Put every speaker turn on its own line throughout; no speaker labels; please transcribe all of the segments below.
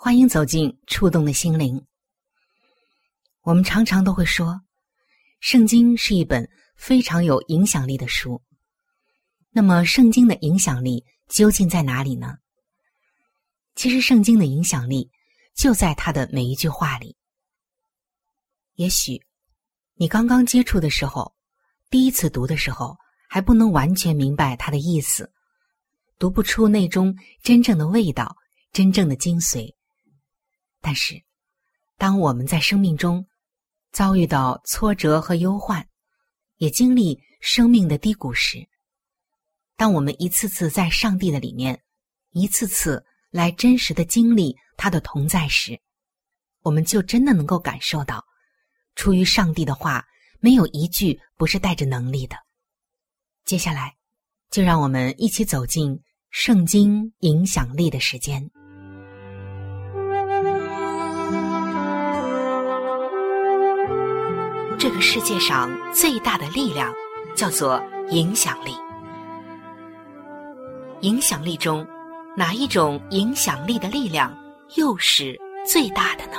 欢迎走进触动的心灵。我们常常都会说，圣经是一本非常有影响力的书。那么，圣经的影响力究竟在哪里呢？其实，圣经的影响力就在它的每一句话里。也许，你刚刚接触的时候，第一次读的时候，还不能完全明白它的意思，读不出那中真正的味道、真正的精髓。但是，当我们在生命中遭遇到挫折和忧患，也经历生命的低谷时，当我们一次次在上帝的里面，一次次来真实的经历他的同在时，我们就真的能够感受到。出于上帝的话，没有一句不是带着能力的。接下来，就让我们一起走进圣经影响力的时间。世界上最大的力量叫做影响力。影响力中，哪一种影响力的力量又是最大的呢？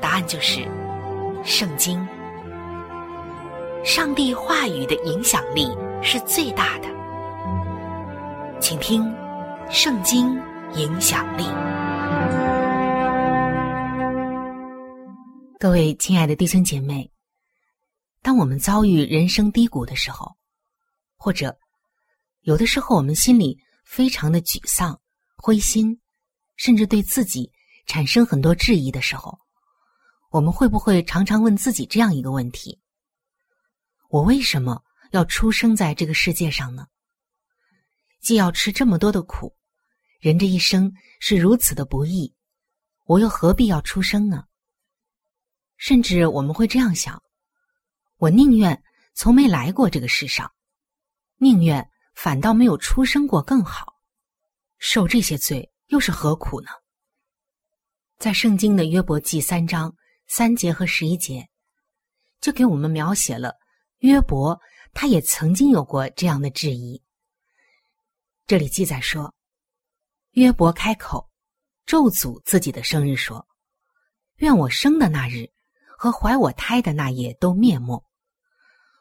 答案就是圣经，上帝话语的影响力是最大的。请听《圣经影响力》。各位亲爱的弟兄姐妹，当我们遭遇人生低谷的时候，或者有的时候我们心里非常的沮丧、灰心，甚至对自己产生很多质疑的时候，我们会不会常常问自己这样一个问题：我为什么要出生在这个世界上呢？既要吃这么多的苦，人这一生是如此的不易，我又何必要出生呢？甚至我们会这样想：我宁愿从没来过这个世上，宁愿反倒没有出生过更好，受这些罪又是何苦呢？在圣经的约伯记三章。三节和十一节，就给我们描写了约伯，他也曾经有过这样的质疑。这里记载说，约伯开口咒诅自己的生日，说：“愿我生的那日和怀我胎的那夜都灭没。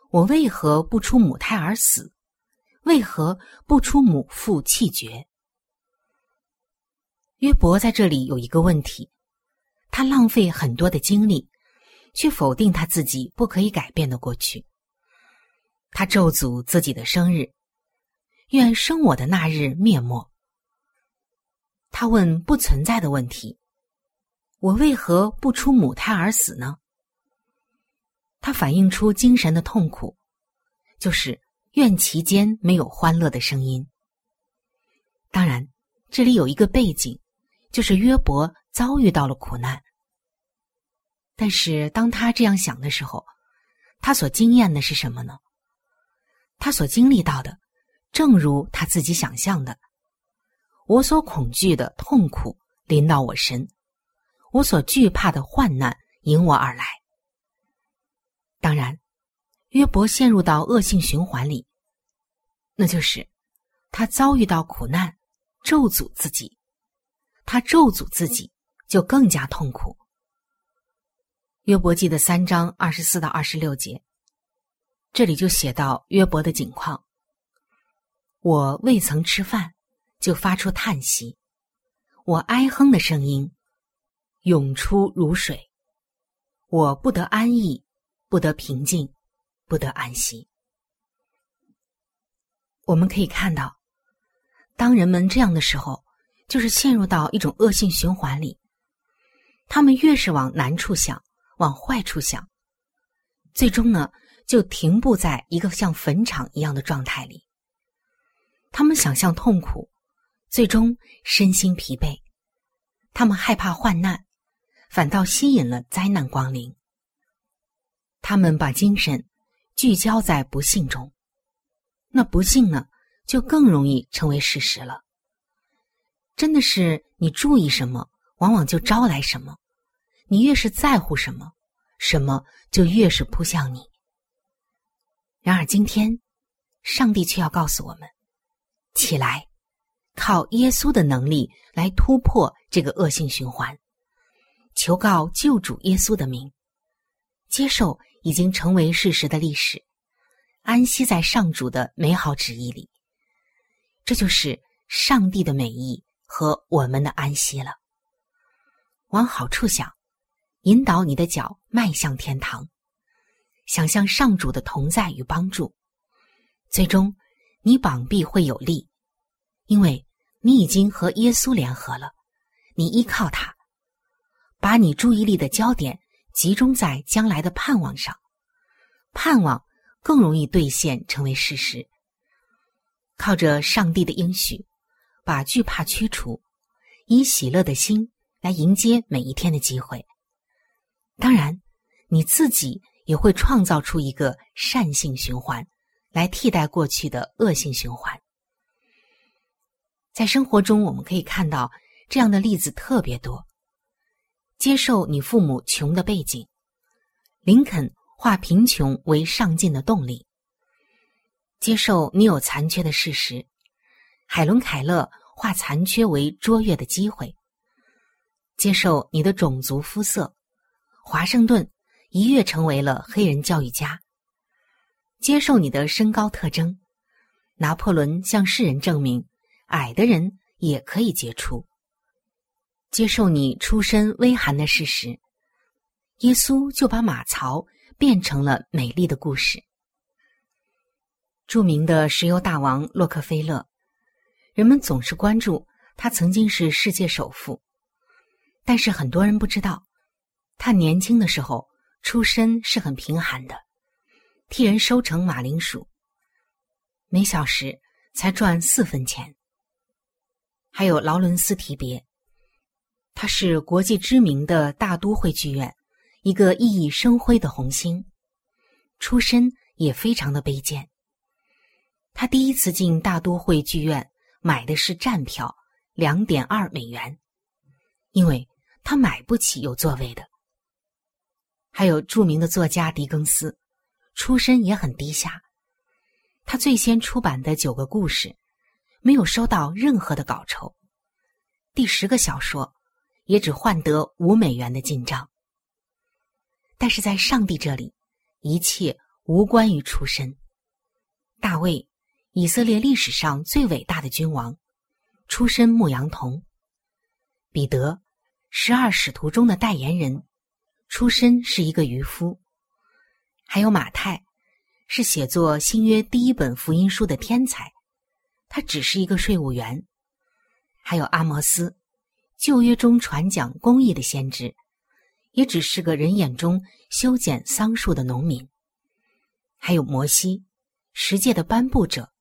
我为何不出母胎而死？为何不出母腹气绝？”约伯在这里有一个问题。他浪费很多的精力，去否定他自己不可以改变的过去。他咒诅自己的生日，愿生我的那日灭没。他问不存在的问题：我为何不出母胎而死呢？他反映出精神的痛苦，就是愿其间没有欢乐的声音。当然，这里有一个背景，就是约伯。遭遇到了苦难，但是当他这样想的时候，他所经验的是什么呢？他所经历到的，正如他自己想象的，我所恐惧的痛苦临到我身，我所惧怕的患难迎我而来。当然，约伯陷入到恶性循环里，那就是他遭遇到苦难，咒诅自己，他咒诅自己就更加痛苦。约伯记的三章二十四到二十六节，这里就写到约伯的景况：我未曾吃饭，就发出叹息，我哀哼的声音涌出如水，我不得安逸。不得平静，不得安息。我们可以看到，当人们这样的时候，就是陷入到一种恶性循环里。他们越是往难处想，往坏处想，最终呢，就停步在一个像坟场一样的状态里。他们想象痛苦，最终身心疲惫。他们害怕患难，反倒吸引了灾难光临。他们把精神聚焦在不幸中，那不幸呢，就更容易成为事实了。真的是你注意什么，往往就招来什么；你越是在乎什么，什么就越是扑向你。然而今天，上帝却要告诉我们：起来，靠耶稣的能力来突破这个恶性循环，求告救主耶稣的名，接受。已经成为事实的历史，安息在上主的美好旨意里，这就是上帝的美意和我们的安息了。往好处想，引导你的脚迈向天堂，想象上主的同在与帮助，最终你膀臂会有力，因为你已经和耶稣联合了，你依靠他，把你注意力的焦点。集中在将来的盼望上，盼望更容易兑现成为事实。靠着上帝的应许，把惧怕驱除，以喜乐的心来迎接每一天的机会。当然，你自己也会创造出一个善性循环，来替代过去的恶性循环。在生活中，我们可以看到这样的例子特别多。接受你父母穷的背景，林肯化贫穷为上进的动力。接受你有残缺的事实，海伦凯勒化残缺为卓越的机会。接受你的种族肤色，华盛顿一跃成为了黑人教育家。接受你的身高特征，拿破仑向世人证明，矮的人也可以杰出。接受你出身微寒的事实，耶稣就把马槽变成了美丽的故事。著名的石油大王洛克菲勒，人们总是关注他曾经是世界首富，但是很多人不知道，他年轻的时候出身是很贫寒的，替人收成马铃薯，每小时才赚四分钱。还有劳伦斯提别。他是国际知名的大都会剧院一个熠熠生辉的红星，出身也非常的卑贱。他第一次进大都会剧院买的是站票，两点二美元，因为他买不起有座位的。还有著名的作家狄更斯，出身也很低下，他最先出版的九个故事，没有收到任何的稿酬，第十个小说。也只换得五美元的进账，但是在上帝这里，一切无关于出身。大卫，以色列历史上最伟大的君王，出身牧羊童；彼得，十二使徒中的代言人，出身是一个渔夫；还有马太，是写作新约第一本福音书的天才，他只是一个税务员；还有阿摩斯。旧约中传讲公义的先知，也只是个人眼中修剪桑树的农民。还有摩西，十诫的颁布者，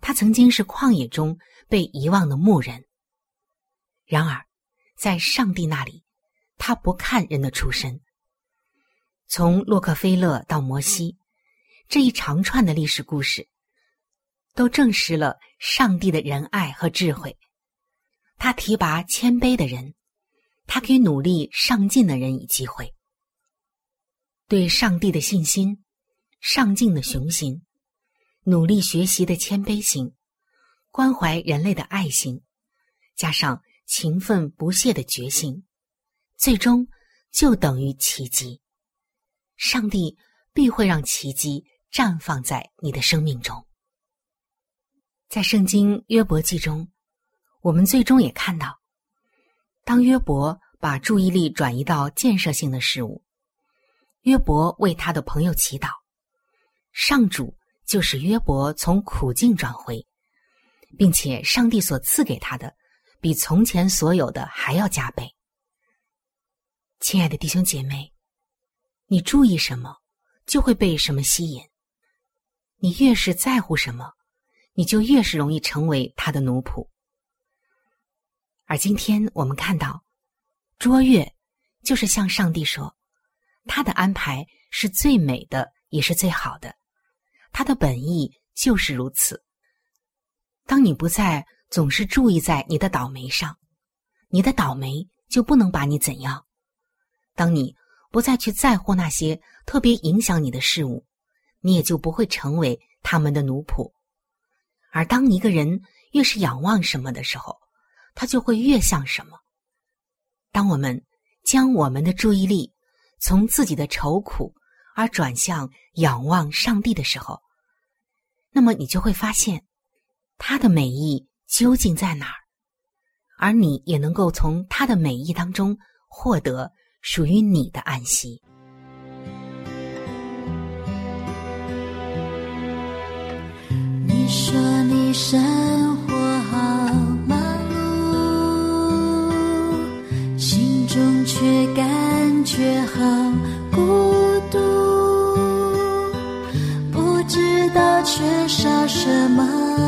他曾经是旷野中被遗忘的牧人。然而，在上帝那里，他不看人的出身。从洛克菲勒到摩西，这一长串的历史故事，都证实了上帝的仁爱和智慧。他提拔谦卑的人，他给努力上进的人以机会。对上帝的信心、上进的雄心、努力学习的谦卑心、关怀人类的爱心，加上勤奋不懈的决心，最终就等于奇迹。上帝必会让奇迹绽放在你的生命中。在圣经约伯记中。我们最终也看到，当约伯把注意力转移到建设性的事物，约伯为他的朋友祈祷，上主就使约伯从苦境转回，并且上帝所赐给他的，比从前所有的还要加倍。亲爱的弟兄姐妹，你注意什么，就会被什么吸引；你越是在乎什么，你就越是容易成为他的奴仆。而今天我们看到，卓越就是向上帝说，他的安排是最美的，也是最好的，他的本意就是如此。当你不再总是注意在你的倒霉上，你的倒霉就不能把你怎样；当你不再去在乎那些特别影响你的事物，你也就不会成为他们的奴仆。而当一个人越是仰望什么的时候，他就会越像什么。当我们将我们的注意力从自己的愁苦而转向仰望上帝的时候，那么你就会发现他的美意究竟在哪儿，而你也能够从他的美意当中获得属于你的安息。
你说你生却好孤独，不知道缺少什么。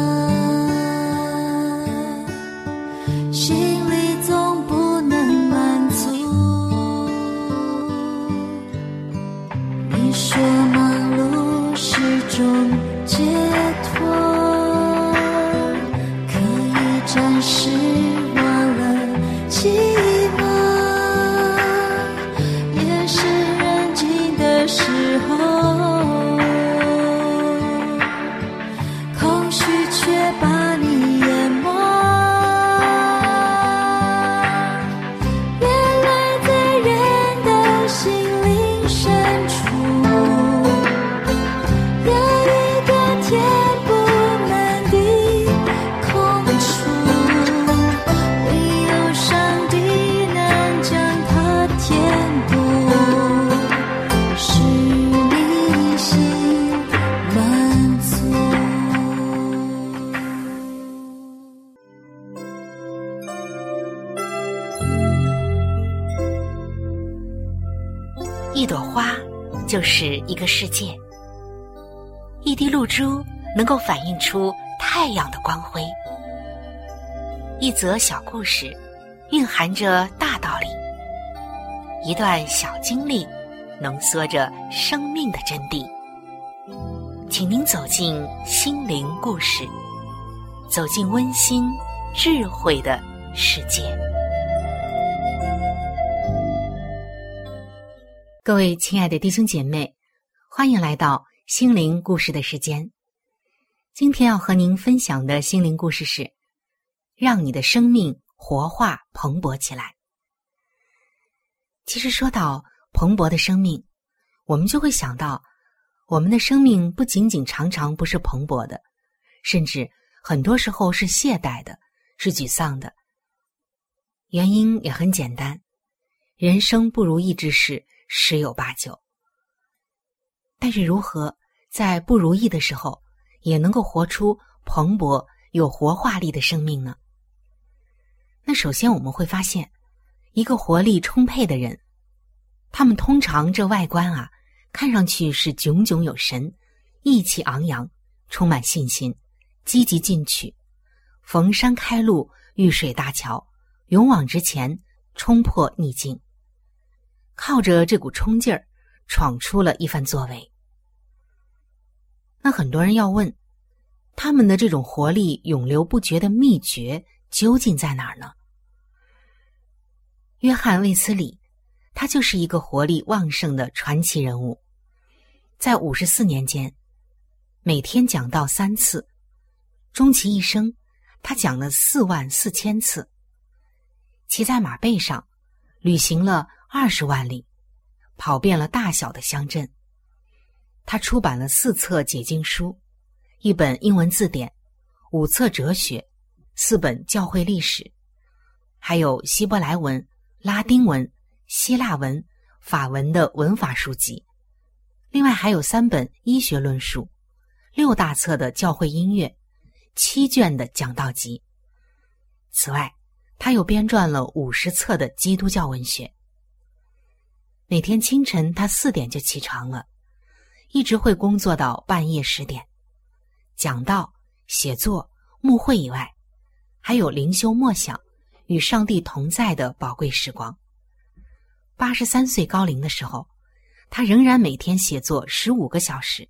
出太阳的光辉。一则小故事，蕴含着大道理；一段小经历，浓缩着生命的真谛。请您走进心灵故事，走进温馨智慧的世界。各位亲爱的弟兄姐妹，欢迎来到心灵故事的时间。今天要和您分享的心灵故事是：让你的生命活化蓬勃起来。其实说到蓬勃的生命，我们就会想到，我们的生命不仅仅常常不是蓬勃的，甚至很多时候是懈怠的，是沮丧的。原因也很简单，人生不如意之事。十有八九，但是如何在不如意的时候也能够活出蓬勃有活化力的生命呢？那首先我们会发现，一个活力充沛的人，他们通常这外观啊，看上去是炯炯有神、意气昂扬、充满信心、积极进取、逢山开路、遇水搭桥、勇往直前、冲破逆境。靠着这股冲劲儿，闯出了一番作为。那很多人要问，他们的这种活力永流不绝的秘诀究竟在哪儿呢？约翰·卫斯理，他就是一个活力旺盛的传奇人物。在五十四年间，每天讲道三次，终其一生，他讲了四万四千次。骑在马背上，旅行了二十万里，跑遍了大小的乡镇。他出版了四册解经书，一本英文字典，五册哲学，四本教会历史，还有希伯来文、拉丁文、希腊文、法文的文法书籍。另外还有三本医学论述，六大册的教会音乐，七卷的讲道集。此外，他又编撰了五十册的基督教文学。每天清晨，他四点就起床了，一直会工作到半夜十点，讲道、写作、牧会以外，还有灵修默想，与上帝同在的宝贵时光。八十三岁高龄的时候。他仍然每天写作十五个小时，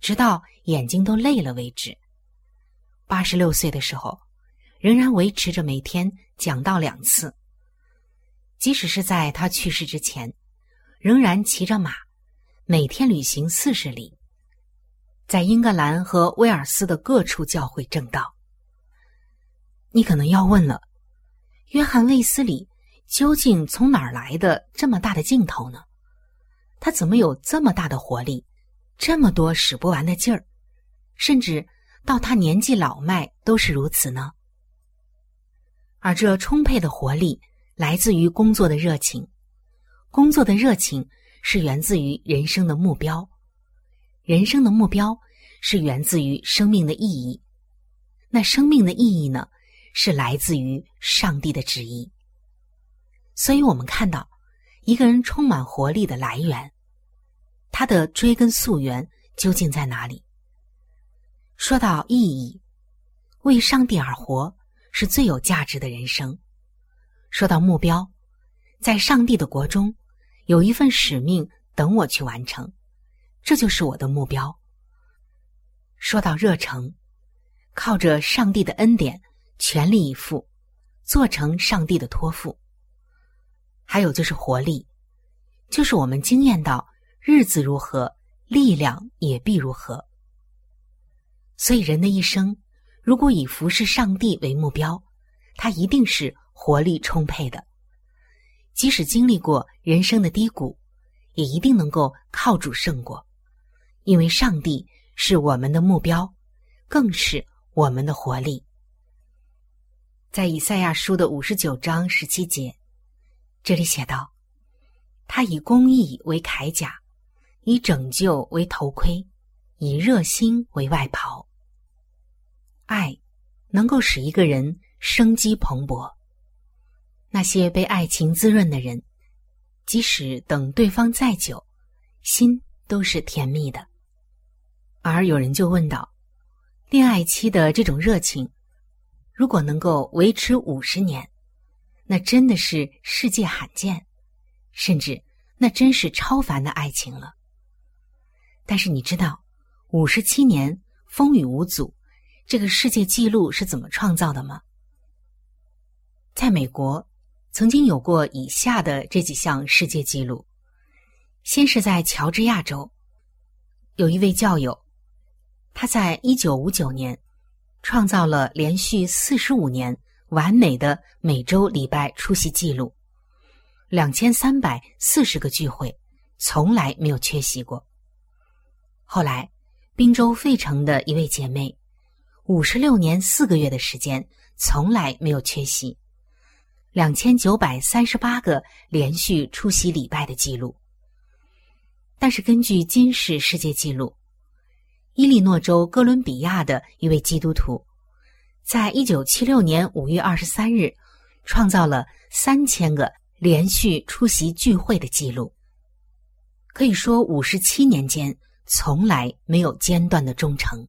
直到眼睛都累了为止。八十六岁的时候，仍然维持着每天讲道两次。即使是在他去世之前，仍然骑着马，每天旅行四十里，在英格兰和威尔斯的各处教会正道。你可能要问了，约翰·卫斯理究竟从哪儿来的这么大的劲头呢？他怎么有这么大的活力，这么多使不完的劲儿，甚至到他年纪老迈都是如此呢？而这充沛的活力来自于工作的热情，工作的热情是源自于人生的目标，人生的目标是源自于生命的意义，那生命的意义呢，是来自于上帝的旨意。所以我们看到一个人充满活力的来源。他的追根溯源究竟在哪里？说到意义，为上帝而活是最有价值的人生。说到目标，在上帝的国中有一份使命等我去完成，这就是我的目标。说到热诚，靠着上帝的恩典，全力以赴，做成上帝的托付。还有就是活力，就是我们经验到。日子如何，力量也必如何。所以，人的一生如果以服侍上帝为目标，他一定是活力充沛的。即使经历过人生的低谷，也一定能够靠主胜过，因为上帝是我们的目标，更是我们的活力。在以赛亚书的五十九章十七节，这里写道：“他以公义为铠甲。”以拯救为头盔，以热心为外袍。爱能够使一个人生机蓬勃。那些被爱情滋润的人，即使等对方再久，心都是甜蜜的。而有人就问道：恋爱期的这种热情，如果能够维持五十年，那真的是世界罕见，甚至那真是超凡的爱情了。但是你知道，五十七年风雨无阻，这个世界纪录是怎么创造的吗？在美国，曾经有过以下的这几项世界纪录：先是在乔治亚州，有一位教友，他在一九五九年创造了连续四十五年完美的每周礼拜出席记录，两千三百四十个聚会，从来没有缺席过。后来，滨州费城的一位姐妹，五十六年四个月的时间，从来没有缺席，两千九百三十八个连续出席礼拜的记录。但是，根据金氏世界纪录，伊利诺州哥伦比亚的一位基督徒，在一九七六年五月二十三日，创造了三千个连续出席聚会的记录。可以说，五十七年间。从来没有间断的忠诚。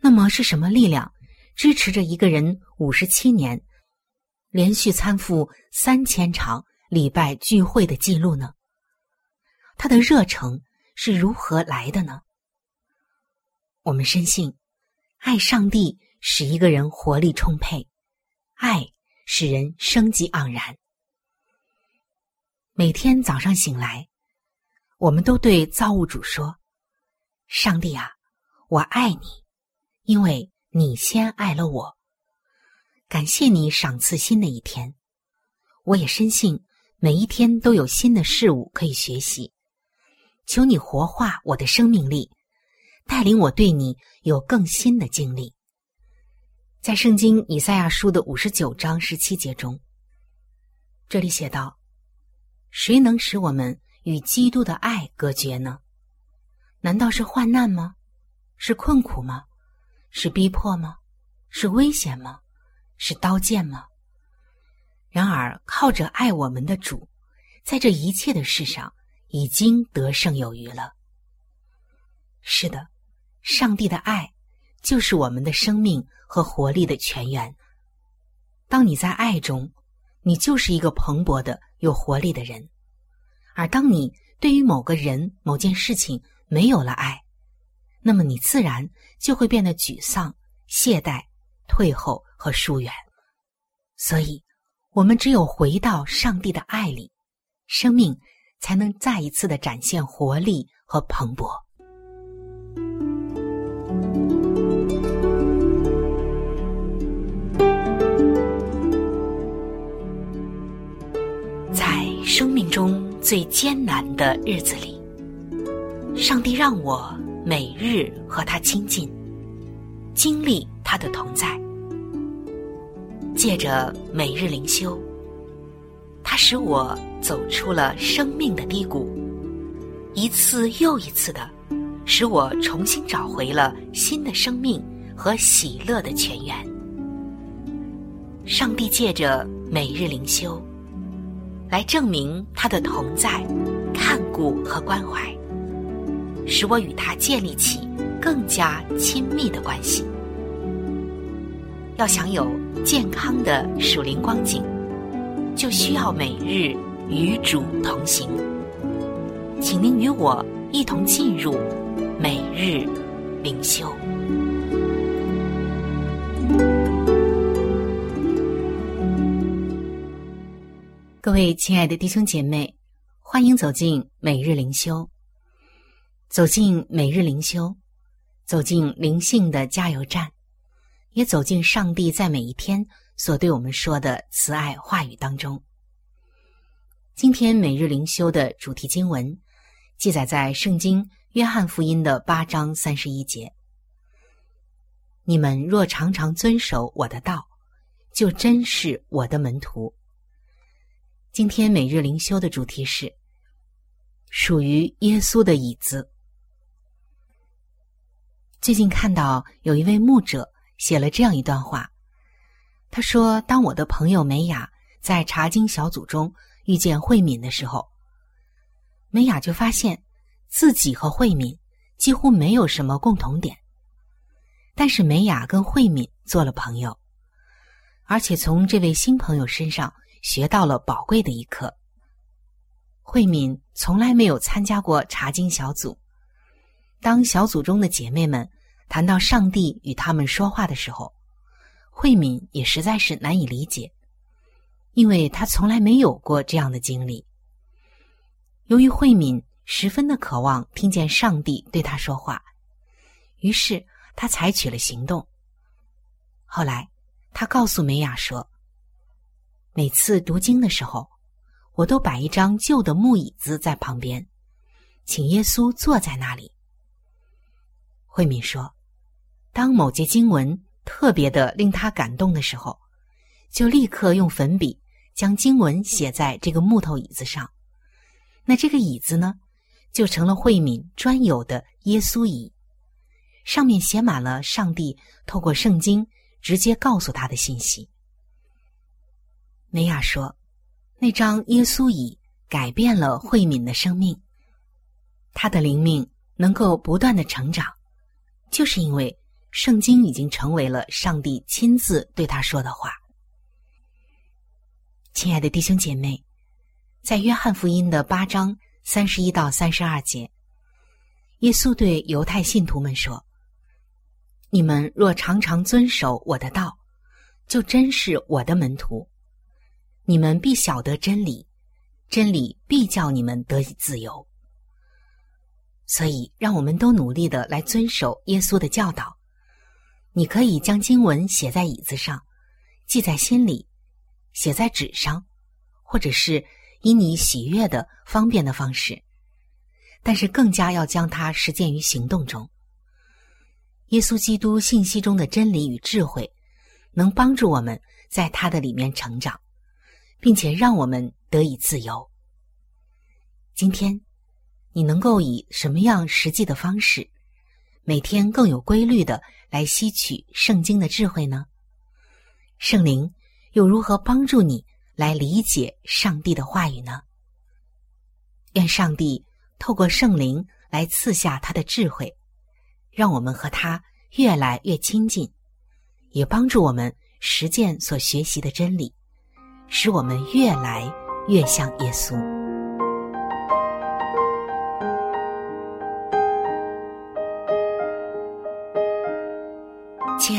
那么是什么力量支持着一个人五十七年连续参赴三千场礼拜聚会的记录呢？他的热诚是如何来的呢？我们深信，爱上帝使一个人活力充沛，爱使人生机盎然。每天早上醒来，我们都对造物主说：“上帝啊，我爱你，因为你先爱了我。感谢你赏赐新的一天，我也深信每一天都有新的事物可以学习。求你活化我的生命力，带领我对你有更新的经历。”在圣经以赛亚书的五十九章十七节中，这里写道。谁能使我们与基督的爱隔绝呢？难道是患难吗？是困苦吗？是逼迫吗？是危险吗？是刀剑吗？然而，靠着爱我们的主，在这一切的事上已经得胜有余了。是的，上帝的爱就是我们的生命和活力的泉源。当你在爱中，你就是一个蓬勃的。有活力的人，而当你对于某个人、某件事情没有了爱，那么你自然就会变得沮丧、懈怠、退后和疏远。所以，我们只有回到上帝的爱里，生命才能再一次的展现活力和蓬勃。在生命中最艰难的日子里，上帝让我每日和他亲近，经历他的同在。借着每日灵修，他使我走出了生命的低谷，一次又一次的使我重新找回了新的生命和喜乐的泉源。上帝借着每日灵修。来证明他的同在、看顾和关怀，使我与他建立起更加亲密的关系。要享有健康的属灵光景，就需要每日与主同行。请您与我一同进入每日灵修。各位亲爱的弟兄姐妹，欢迎走进每日灵修。走进每日灵修，走进灵性的加油站，也走进上帝在每一天所对我们说的慈爱话语当中。今天每日灵修的主题经文记载在圣经约翰福音的八章三十一节：“你们若常常遵守我的道，就真是我的门徒。”今天每日灵修的主题是属于耶稣的椅子。最近看到有一位牧者写了这样一段话，他说：“当我的朋友美雅在查经小组中遇见慧敏的时候，美雅就发现自己和慧敏几乎没有什么共同点。但是美雅跟慧敏做了朋友，而且从这位新朋友身上。”学到了宝贵的一课。慧敏从来没有参加过查经小组。当小组中的姐妹们谈到上帝与他们说话的时候，慧敏也实在是难以理解，因为她从来没有过这样的经历。由于慧敏十分的渴望听见上帝对她说话，于是她采取了行动。后来，她告诉美雅说。每次读经的时候，我都摆一张旧的木椅子在旁边，请耶稣坐在那里。慧敏说：“当某节经文特别的令他感动的时候，就立刻用粉笔将经文写在这个木头椅子上。那这个椅子呢，就成了慧敏专有的耶稣椅，上面写满了上帝透过圣经直接告诉他的信息。”梅亚说：“那张耶稣椅改变了慧敏的生命，他的灵命能够不断的成长，就是因为圣经已经成为了上帝亲自对他说的话。”亲爱的弟兄姐妹，在约翰福音的八章三十一到三十二节，耶稣对犹太信徒们说：“你们若常常遵守我的道，就真是我的门徒。”你们必晓得真理，真理必叫你们得以自由。所以，让我们都努力的来遵守耶稣的教导。你可以将经文写在椅子上，记在心里，写在纸上，或者是以你喜悦的、方便的方式。但是，更加要将它实践于行动中。耶稣基督信息中的真理与智慧，能帮助我们在他的里面成长，并且让我们得以自由。今天。你能够以什么样实际的方式，每天更有规律的来吸取圣经的智慧呢？圣灵又如何帮助你来理解上帝的话语呢？愿上帝透过圣灵来赐下他的智慧，让我们和他越来越亲近，也帮助我们实践所学习的真理，使我们越来越像耶稣。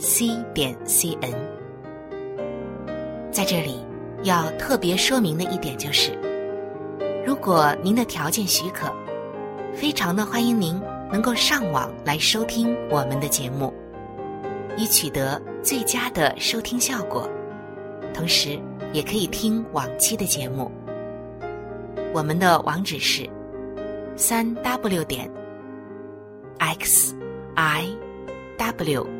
C 点 c n，在这里要特别说明的一点就是，如果您的条件许可，非常的欢迎您能够上网来收听我们的节目，以取得最佳的收听效果。同时，也可以听往期的节目。我们的网址是三 w 点 x i w。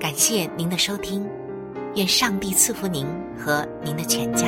感谢您的收听，愿上帝赐福您和您的全家。